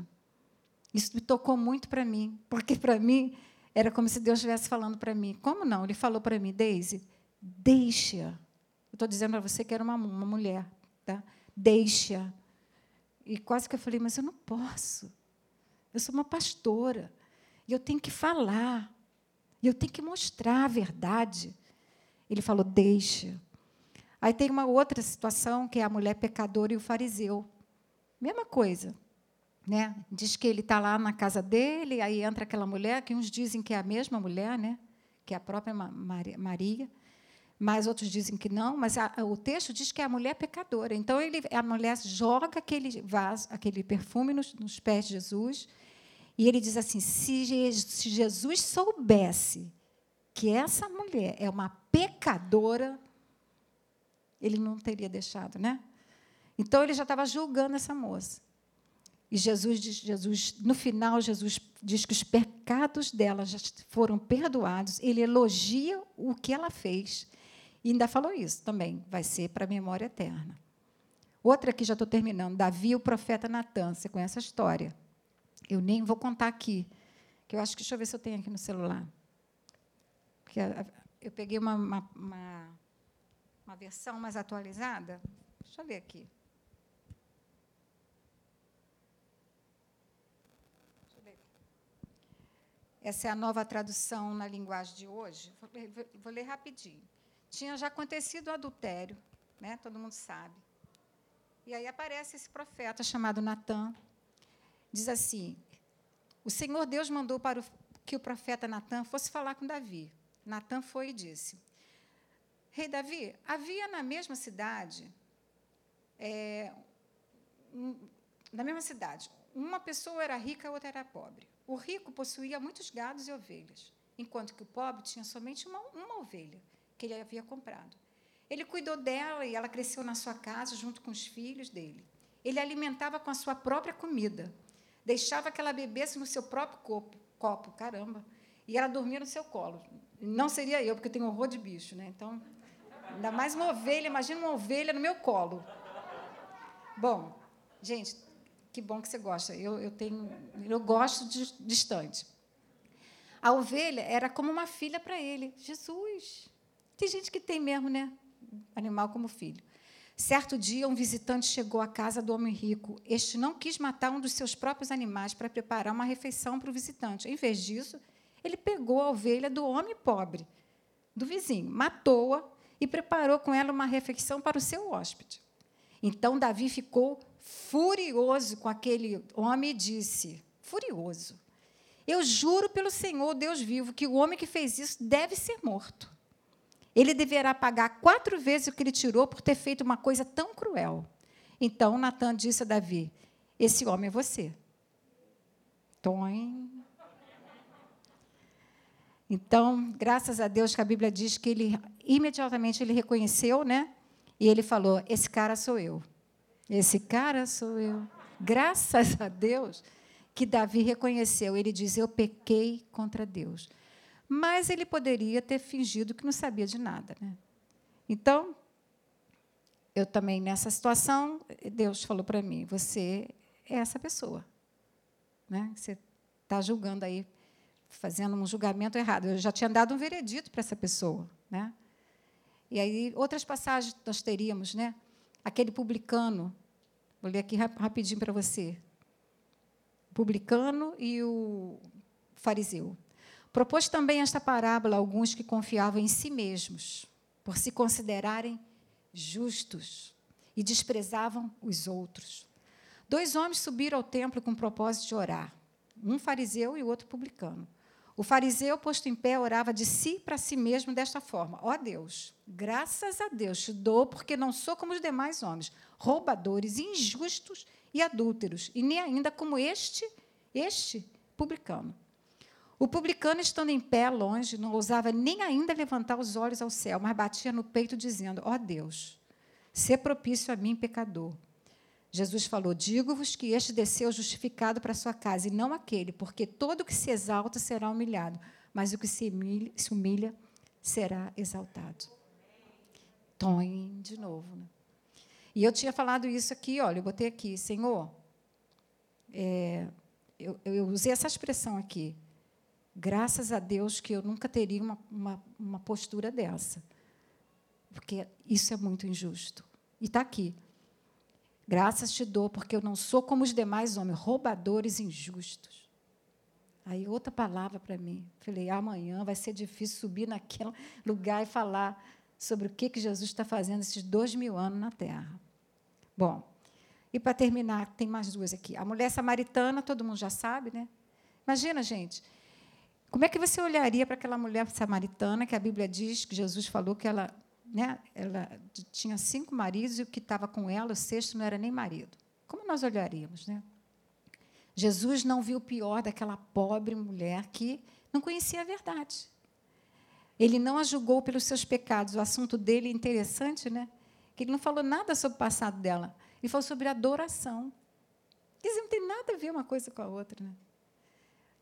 Isso me tocou muito para mim, porque para mim era como se Deus estivesse falando para mim. Como não? Ele falou para mim, Daisy, deixa. Eu estou dizendo para você que era uma, uma mulher, tá? Deixa. E quase que eu falei, mas eu não posso. Eu sou uma pastora. E eu tenho que falar. E eu tenho que mostrar a verdade. Ele falou: deixa. Aí tem uma outra situação, que é a mulher pecadora e o fariseu. Mesma coisa. Né? Diz que ele está lá na casa dele, aí entra aquela mulher, que uns dizem que é a mesma mulher, né? que é a própria Maria, mas outros dizem que não, mas a, o texto diz que é a mulher pecadora. Então ele, a mulher joga aquele vaso, aquele perfume nos, nos pés de Jesus, e ele diz assim: se, se Jesus soubesse que essa mulher é uma pecadora, ele não teria deixado, né? Então ele já estava julgando essa moça. E Jesus, Jesus, no final, Jesus diz que os pecados dela já foram perdoados. Ele elogia o que ela fez. E ainda falou isso também, vai ser para a memória eterna. Outra aqui, já estou terminando. Davi, o profeta Natan. Você conhece a história? Eu nem vou contar aqui. Que eu acho que, deixa eu ver se eu tenho aqui no celular. Porque eu peguei uma, uma, uma, uma versão mais atualizada. Deixa eu ver aqui. Essa é a nova tradução na linguagem de hoje. Vou ler, vou ler rapidinho. Tinha já acontecido o adultério, né? todo mundo sabe. E aí aparece esse profeta chamado Natã. Diz assim: O Senhor Deus mandou para o, que o profeta Natã fosse falar com Davi. Natã foi e disse: Rei Davi, havia na mesma cidade, é, um, na mesma cidade, uma pessoa era rica, a outra era pobre. O rico possuía muitos gados e ovelhas, enquanto que o pobre tinha somente uma, uma ovelha que ele havia comprado. Ele cuidou dela e ela cresceu na sua casa junto com os filhos dele. Ele alimentava com a sua própria comida, deixava que ela bebesse no seu próprio copo, copo, caramba, e ela dormia no seu colo. Não seria eu, porque eu tenho horror de bicho, né? Então, ainda mais uma ovelha, imagina uma ovelha no meu colo. Bom, gente, que bom que você gosta. Eu, eu tenho, eu gosto de distante. A ovelha era como uma filha para ele. Jesus. Tem gente que tem mesmo, né? Animal como filho. Certo dia, um visitante chegou à casa do homem rico. Este não quis matar um dos seus próprios animais para preparar uma refeição para o visitante. Em vez disso, ele pegou a ovelha do homem pobre, do vizinho, matou-a e preparou com ela uma refeição para o seu hóspede. Então Davi ficou furioso com aquele homem e disse: Furioso. Eu juro pelo Senhor, Deus vivo, que o homem que fez isso deve ser morto. Ele deverá pagar quatro vezes o que ele tirou por ter feito uma coisa tão cruel. Então Natan disse a Davi: Esse homem é você. Então, graças a Deus que a Bíblia diz que ele imediatamente ele reconheceu, né? E ele falou: Esse cara sou eu. Esse cara sou eu. Graças a Deus que Davi reconheceu. Ele diz: Eu pequei contra Deus. Mas ele poderia ter fingido que não sabia de nada. Né? Então, eu também, nessa situação, Deus falou para mim: Você é essa pessoa. Né? Você está julgando aí, fazendo um julgamento errado. Eu já tinha dado um veredito para essa pessoa. Né? E aí, outras passagens nós teríamos, né? Aquele publicano. Vou ler aqui rapidinho para você. O publicano e o fariseu. Propôs também esta parábola a alguns que confiavam em si mesmos, por se considerarem justos, e desprezavam os outros. Dois homens subiram ao templo com o propósito de orar, um fariseu e o outro publicano. O fariseu, posto em pé, orava de si para si mesmo desta forma: Ó oh Deus, graças a Deus te dou, porque não sou como os demais homens, roubadores, injustos e adúlteros, e nem ainda como este, este publicano. O publicano, estando em pé, longe, não ousava nem ainda levantar os olhos ao céu, mas batia no peito, dizendo: Ó oh Deus, se propício a mim, pecador. Jesus falou: Digo-vos que este desceu justificado para sua casa, e não aquele, porque todo o que se exalta será humilhado, mas o que se humilha, se humilha será exaltado. Tom, de novo. Né? E eu tinha falado isso aqui, olha, eu botei aqui, Senhor, é, eu, eu, usei essa expressão aqui. Graças a Deus que eu nunca teria uma, uma, uma postura dessa. Porque isso é muito injusto. E está aqui. Graças te dou, porque eu não sou como os demais homens, roubadores injustos. Aí outra palavra para mim. Falei, amanhã vai ser difícil subir naquele lugar e falar sobre o que, que Jesus está fazendo esses dois mil anos na Terra. Bom, e para terminar, tem mais duas aqui. A mulher samaritana, todo mundo já sabe, né? Imagina, gente, como é que você olharia para aquela mulher samaritana que a Bíblia diz que Jesus falou que ela, né, ela tinha cinco maridos e o que estava com ela, o sexto, não era nem marido? Como nós olharíamos, né? Jesus não viu o pior daquela pobre mulher que não conhecia a verdade. Ele não a julgou pelos seus pecados. O assunto dele é interessante, né? Que ele não falou nada sobre o passado dela. Ele falou sobre adoração. Dizer, não tem nada a ver uma coisa com a outra, né?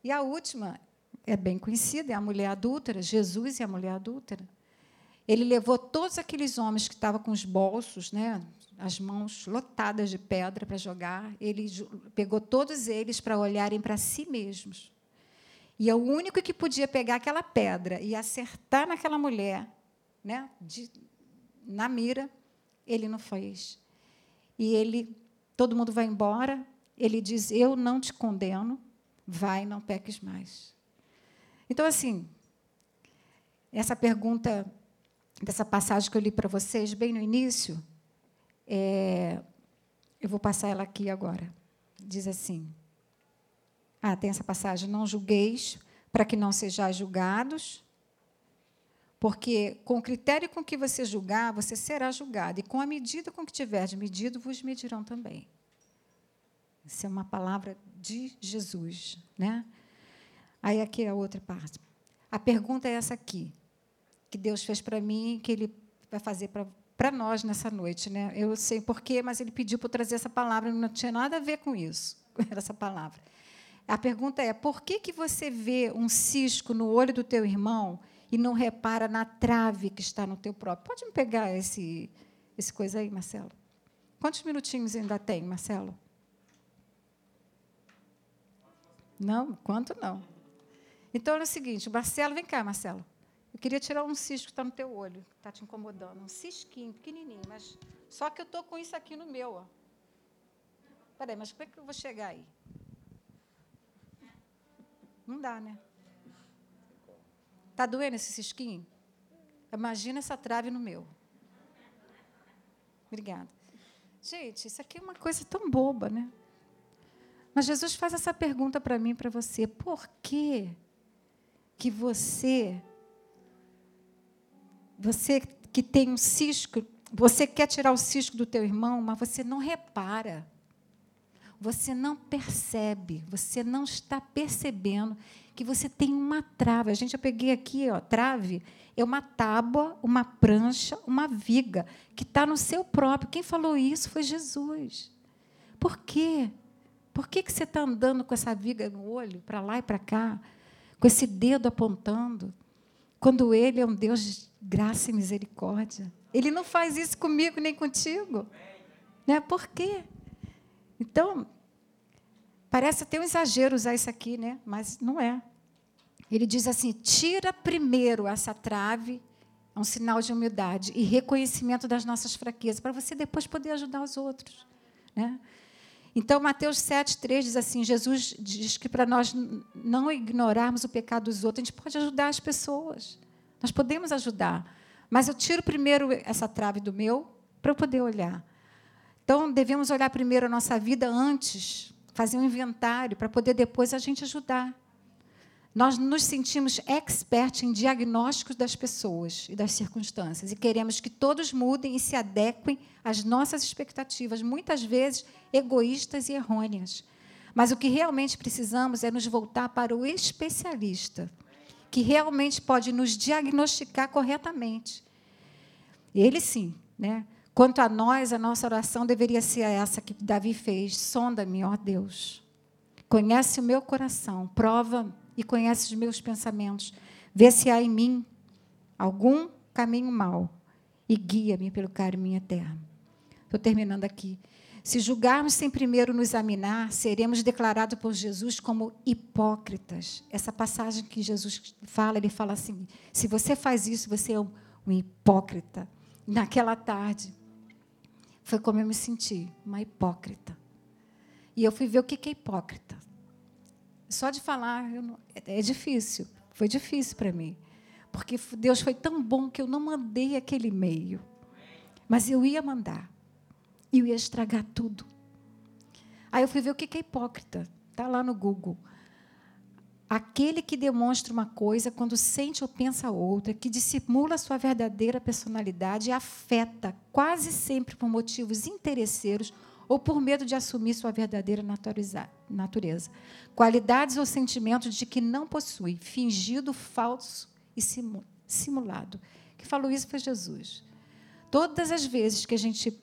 E a última é bem conhecida, é a mulher adúltera, Jesus e a mulher adúltera. Ele levou todos aqueles homens que estavam com os bolsos, né, as mãos lotadas de pedra para jogar, ele pegou todos eles para olharem para si mesmos. E é o único que podia pegar aquela pedra e acertar naquela mulher, né, de, na mira, ele não fez. E ele, todo mundo vai embora, ele diz: Eu não te condeno, vai, não peques mais. Então, assim, essa pergunta, dessa passagem que eu li para vocês, bem no início, é, eu vou passar ela aqui agora. Diz assim: Ah, tem essa passagem: Não julgueis para que não sejais julgados, porque com o critério com que você julgar, você será julgado, e com a medida com que tiveres medido, vos medirão também. Isso é uma palavra de Jesus, né? Aí aqui é a outra parte. A pergunta é essa aqui, que Deus fez para mim, que Ele vai fazer para para nós nessa noite, né? Eu sei porquê, mas ele pediu para eu trazer essa palavra, não tinha nada a ver com isso, essa palavra. A pergunta é: por que que você vê um cisco no olho do teu irmão e não repara na trave que está no teu próprio? Pode me pegar esse esse coisa aí, Marcelo? Quantos minutinhos ainda tem, Marcelo? Não, quanto não. Então é o seguinte, Marcelo, vem cá, Marcelo. Eu queria tirar um cisco que está no teu olho, que está te incomodando. Um cisquinho, pequenininho, mas só que eu estou com isso aqui no meu. Ó. Peraí, mas como é que eu vou chegar aí? Não dá, né? Está doendo esse cisquinho? Imagina essa trave no meu. Obrigada. Gente, isso aqui é uma coisa tão boba, né? Mas Jesus faz essa pergunta para mim e para você: por que que você você que tem um cisco, você quer tirar o cisco do teu irmão, mas você não repara. Você não percebe, você não está percebendo que você tem uma trave. A gente, eu peguei aqui, ó, trave é uma tábua, uma prancha, uma viga que está no seu próprio. Quem falou isso foi Jesus. Por quê? Por que, que você está andando com essa viga no olho, para lá e para cá, com esse dedo apontando? Quando Ele é um Deus de graça e misericórdia. Ele não faz isso comigo nem contigo. Né? Por quê? Então, parece até um exagero usar isso aqui, né? mas não é. Ele diz assim: tira primeiro essa trave, é um sinal de humildade e reconhecimento das nossas fraquezas, para você depois poder ajudar os outros. Né? Então, Mateus 7,3 diz assim: Jesus diz que para nós não ignorarmos o pecado dos outros, a gente pode ajudar as pessoas. Nós podemos ajudar. Mas eu tiro primeiro essa trave do meu para eu poder olhar. Então, devemos olhar primeiro a nossa vida antes, fazer um inventário, para poder depois a gente ajudar. Nós nos sentimos expert em diagnósticos das pessoas e das circunstâncias e queremos que todos mudem e se adequem às nossas expectativas, muitas vezes egoístas e errôneas. Mas o que realmente precisamos é nos voltar para o especialista, que realmente pode nos diagnosticar corretamente. Ele sim, né? Quanto a nós, a nossa oração deveria ser essa que Davi fez: sonda-me, ó Deus. Conhece o meu coração, prova e conhece os meus pensamentos. Vê se há em mim algum caminho mau e guia-me pelo caminho eterno. Estou terminando aqui. Se julgarmos sem primeiro nos examinar, seremos declarados por Jesus como hipócritas. Essa passagem que Jesus fala, ele fala assim: se você faz isso, você é um, um hipócrita. Naquela tarde, foi como eu me senti, uma hipócrita. E eu fui ver o que é hipócrita. Só de falar não, é, é difícil. Foi difícil para mim. Porque Deus foi tão bom que eu não mandei aquele e-mail. Mas eu ia mandar. E eu ia estragar tudo. Aí eu fui ver o que é hipócrita. Está lá no Google. Aquele que demonstra uma coisa quando sente ou pensa outra, que dissimula sua verdadeira personalidade e afeta, quase sempre por motivos interesseiros ou por medo de assumir sua verdadeira natureza. Qualidades ou sentimentos de que não possui, fingido, falso e simulado. Quem falou isso foi Jesus. Todas as vezes que a gente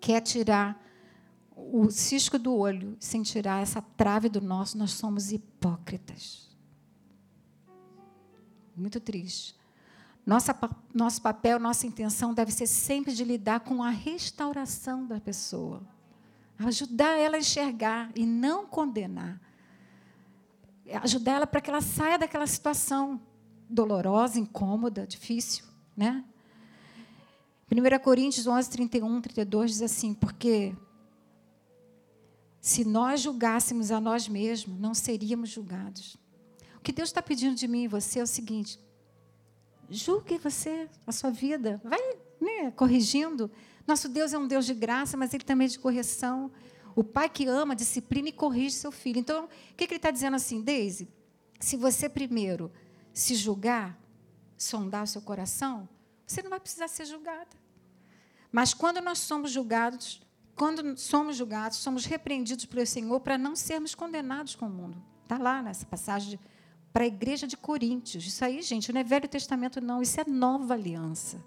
quer tirar o cisco do olho, sem tirar essa trave do nosso, nós somos hipócritas. Muito triste. Nossa, nosso papel, nossa intenção deve ser sempre de lidar com a restauração da pessoa. Ajudar ela a enxergar e não condenar. Ajudar ela para que ela saia daquela situação dolorosa, incômoda, difícil. Né? 1 Coríntios 11, 31, 32 diz assim: Porque se nós julgássemos a nós mesmos, não seríamos julgados. O que Deus está pedindo de mim e você é o seguinte: julgue você, a sua vida, vai né, corrigindo. Nosso Deus é um Deus de graça, mas Ele também é de correção. O pai que ama, disciplina e corrige seu filho. Então, o que, que ele está dizendo assim, Deise? Se você primeiro se julgar, sondar o seu coração, você não vai precisar ser julgada. Mas quando nós somos julgados, quando somos julgados, somos repreendidos pelo Senhor para não sermos condenados com o mundo. Está lá nessa passagem para a igreja de Coríntios. Isso aí, gente, não é Velho Testamento, não, isso é nova aliança.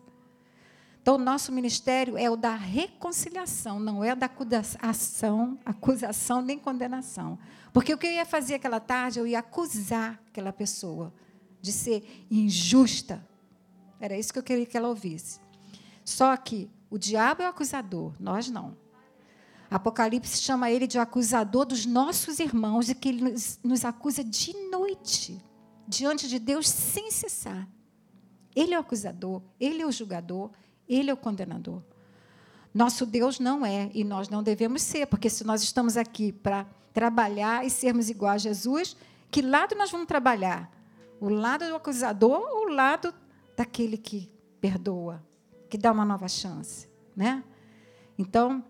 Então, nosso ministério é o da reconciliação, não é da acusação, acusação nem condenação. Porque o que eu ia fazer aquela tarde, eu ia acusar aquela pessoa de ser injusta. Era isso que eu queria que ela ouvisse. Só que o diabo é o acusador, nós não. Apocalipse chama ele de acusador dos nossos irmãos e que ele nos, nos acusa de noite, diante de Deus, sem cessar. Ele é o acusador, ele é o julgador, ele é o condenador. Nosso Deus não é e nós não devemos ser, porque se nós estamos aqui para trabalhar e sermos igual a Jesus, que lado nós vamos trabalhar? O lado do acusador ou o lado daquele que perdoa, que dá uma nova chance, né? Então,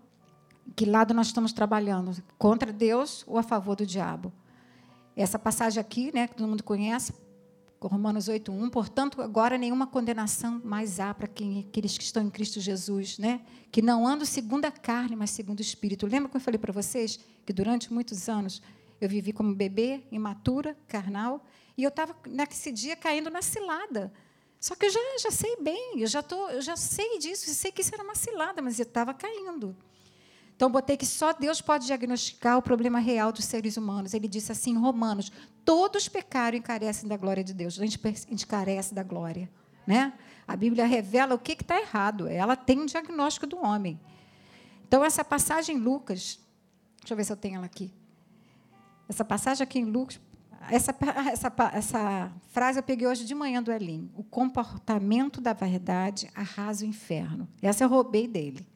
que lado nós estamos trabalhando? Contra Deus ou a favor do diabo? Essa passagem aqui, né, que todo mundo conhece, Romanos 8:1, portanto, agora nenhuma condenação mais há para quem, aqueles que estão em Cristo Jesus, né? Que não andam segundo a carne, mas segundo o espírito. Lembra que eu falei para vocês que durante muitos anos eu vivi como bebê, imatura, carnal, e eu estava nesse dia caindo na cilada. Só que eu já, já sei bem, eu já, tô, eu já sei disso, eu sei que isso era uma cilada, mas eu estava caindo. Então, botei que só Deus pode diagnosticar o problema real dos seres humanos. Ele disse assim em Romanos: todos pecaram e carecem da glória de Deus. A gente, a gente carece da glória. Né? A Bíblia revela o que está errado. Ela tem um diagnóstico do homem. Então, essa passagem em Lucas, deixa eu ver se eu tenho ela aqui. Essa passagem aqui em Lucas, essa, essa, essa frase eu peguei hoje de manhã do Elim. O comportamento da verdade arrasa o inferno. Essa eu roubei dele.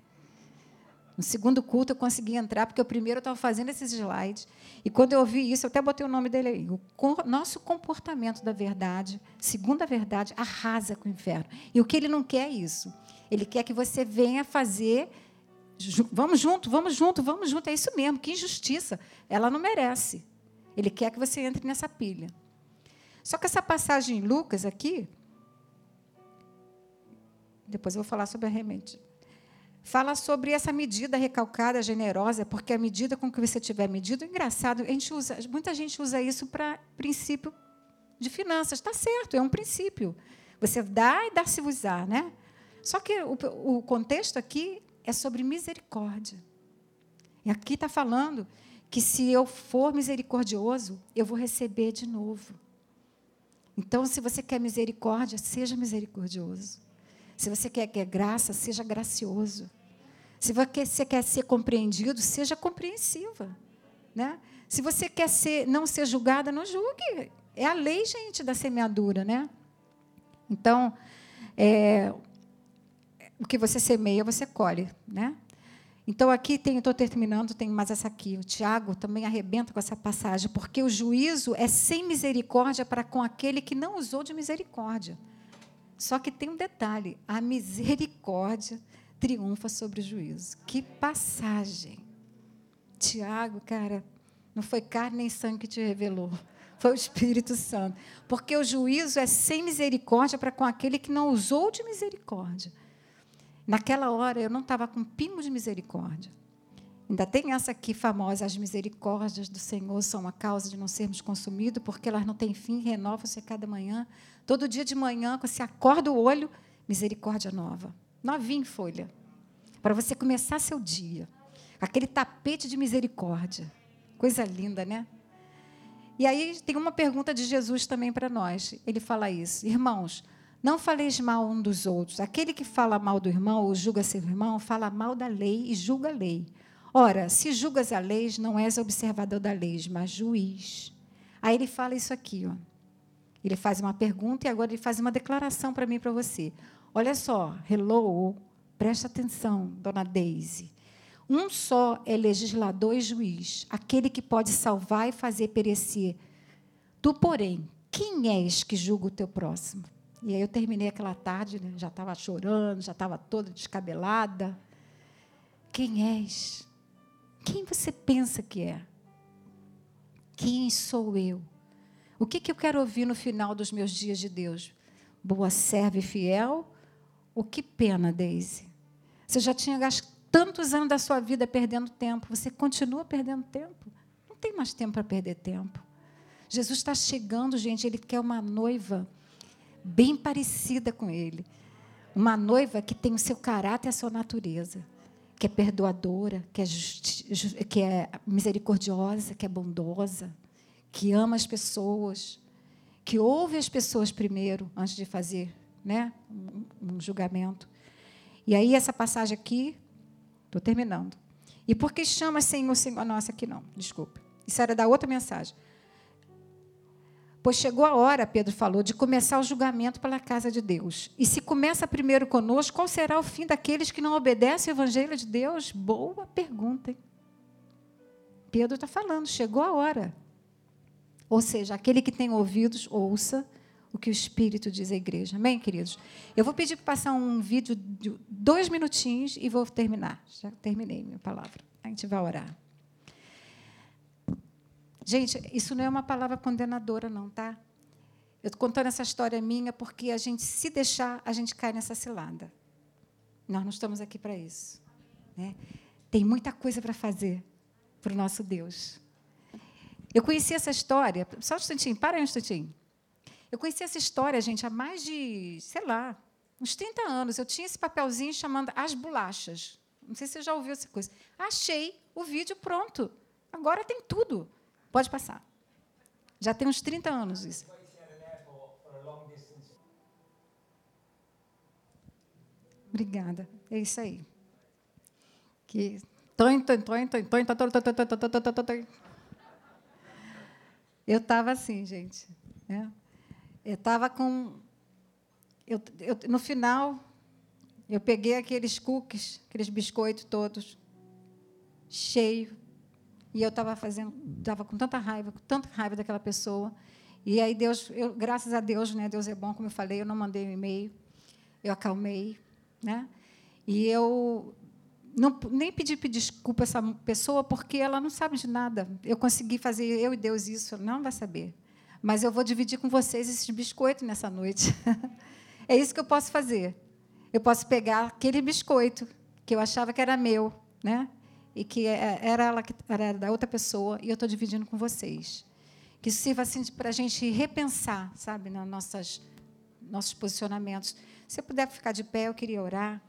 No segundo culto eu consegui entrar, porque o primeiro eu estava fazendo esses slides. E quando eu ouvi isso, eu até botei o nome dele aí. O nosso comportamento da verdade, segundo a verdade, arrasa com o inferno. E o que ele não quer é isso. Ele quer que você venha fazer. Vamos junto, vamos junto, vamos junto. É isso mesmo, que injustiça. Ela não merece. Ele quer que você entre nessa pilha. Só que essa passagem em Lucas aqui. Depois eu vou falar sobre a remédio fala sobre essa medida recalcada, generosa, porque a medida com que você tiver medido, engraçado, a gente usa, muita gente usa isso para princípio de finanças. Está certo, é um princípio. Você dá e dá-se usar, né? Só que o, o contexto aqui é sobre misericórdia. E aqui está falando que se eu for misericordioso, eu vou receber de novo. Então, se você quer misericórdia, seja misericordioso. Se você quer, quer graça, seja gracioso. Se você quer ser compreendido, seja compreensiva. Né? Se você quer ser, não ser julgada, não julgue. É a lei, gente, da semeadura. Né? Então, é, o que você semeia, você colhe. Né? Então, aqui estou terminando, tem mais essa aqui. O Tiago também arrebenta com essa passagem, porque o juízo é sem misericórdia para com aquele que não usou de misericórdia. Só que tem um detalhe: a misericórdia triunfa sobre o juízo. Que passagem! Tiago, cara, não foi carne nem sangue que te revelou, foi o Espírito Santo. Porque o juízo é sem misericórdia para com aquele que não usou de misericórdia. Naquela hora eu não estava com um pingo de misericórdia. Ainda tem essa aqui famosa: as misericórdias do Senhor são a causa de não sermos consumidos, porque elas não têm fim, renovam-se a cada manhã. Todo dia de manhã, quando você acorda o olho, misericórdia nova. Novinha em folha. Para você começar seu dia. Aquele tapete de misericórdia. Coisa linda, né? E aí tem uma pergunta de Jesus também para nós. Ele fala isso. Irmãos, não faleis mal um dos outros. Aquele que fala mal do irmão ou julga seu irmão, fala mal da lei e julga a lei. Ora, se julgas a lei, não és observador da lei, mas juiz. Aí ele fala isso aqui, ó. Ele faz uma pergunta e agora ele faz uma declaração para mim e para você. Olha só, hello, presta atenção, dona Daisy. Um só é legislador e juiz, aquele que pode salvar e fazer perecer. Tu, porém, quem és que julga o teu próximo? E aí eu terminei aquela tarde, né? já estava chorando, já estava toda descabelada. Quem és? Quem você pensa que é? Quem sou eu? O que, que eu quero ouvir no final dos meus dias de Deus? Boa serva e fiel? O que pena, Daisy? Você já tinha gasto tantos anos da sua vida perdendo tempo. Você continua perdendo tempo? Não tem mais tempo para perder tempo. Jesus está chegando, gente. Ele quer uma noiva bem parecida com ele. Uma noiva que tem o seu caráter e a sua natureza, que é perdoadora, que é, que é misericordiosa, que é bondosa, que ama as pessoas, que ouve as pessoas primeiro, antes de fazer né, um, um julgamento. E aí, essa passagem aqui, estou terminando. E por que chama Senhor, Senhor? Nossa, aqui não, desculpa. Isso era da outra mensagem. Pois chegou a hora, Pedro falou, de começar o julgamento pela casa de Deus. E se começa primeiro conosco, qual será o fim daqueles que não obedecem ao evangelho de Deus? Boa pergunta, hein? Pedro está falando, chegou a hora. Ou seja, aquele que tem ouvidos, ouça o que o Espírito diz à igreja. Amém, queridos? Eu vou pedir para passar um vídeo de dois minutinhos e vou terminar. Já terminei minha palavra. A gente vai orar. Gente, isso não é uma palavra condenadora, não, tá? Eu estou contando essa história minha porque a gente, se deixar, a gente cai nessa cilada. Nós não estamos aqui para isso. Né? Tem muita coisa para fazer para o nosso Deus. Eu conheci essa história, só um instantinho, para aí um instantinho. Eu conheci essa história, gente, há mais de, sei lá, uns 30 anos. Eu tinha esse papelzinho chamando As Bolachas. Não sei se você já ouviu essa coisa. Achei o vídeo pronto. Agora tem tudo. Pode passar. Já tem uns 30 anos isso. Obrigada. É isso aí. Que eu estava assim, gente. Né? Eu estava com. Eu, eu, no final, eu peguei aqueles cookies, aqueles biscoitos todos, cheio, e eu estava fazendo, estava com tanta raiva, com tanta raiva daquela pessoa. E aí Deus, eu, graças a Deus, né? Deus é bom, como eu falei, eu não mandei um e-mail, eu acalmei, né? E eu não, nem pedi desculpa a essa pessoa porque ela não sabe de nada. Eu consegui fazer eu e Deus isso, não vai saber. Mas eu vou dividir com vocês esses biscoitos nessa noite. é isso que eu posso fazer. Eu posso pegar aquele biscoito que eu achava que era meu, né? E que era ela era da outra pessoa e eu estou dividindo com vocês. Que isso sirva assim para a gente repensar, sabe, nos nossos posicionamentos. Se eu puder ficar de pé, eu queria orar.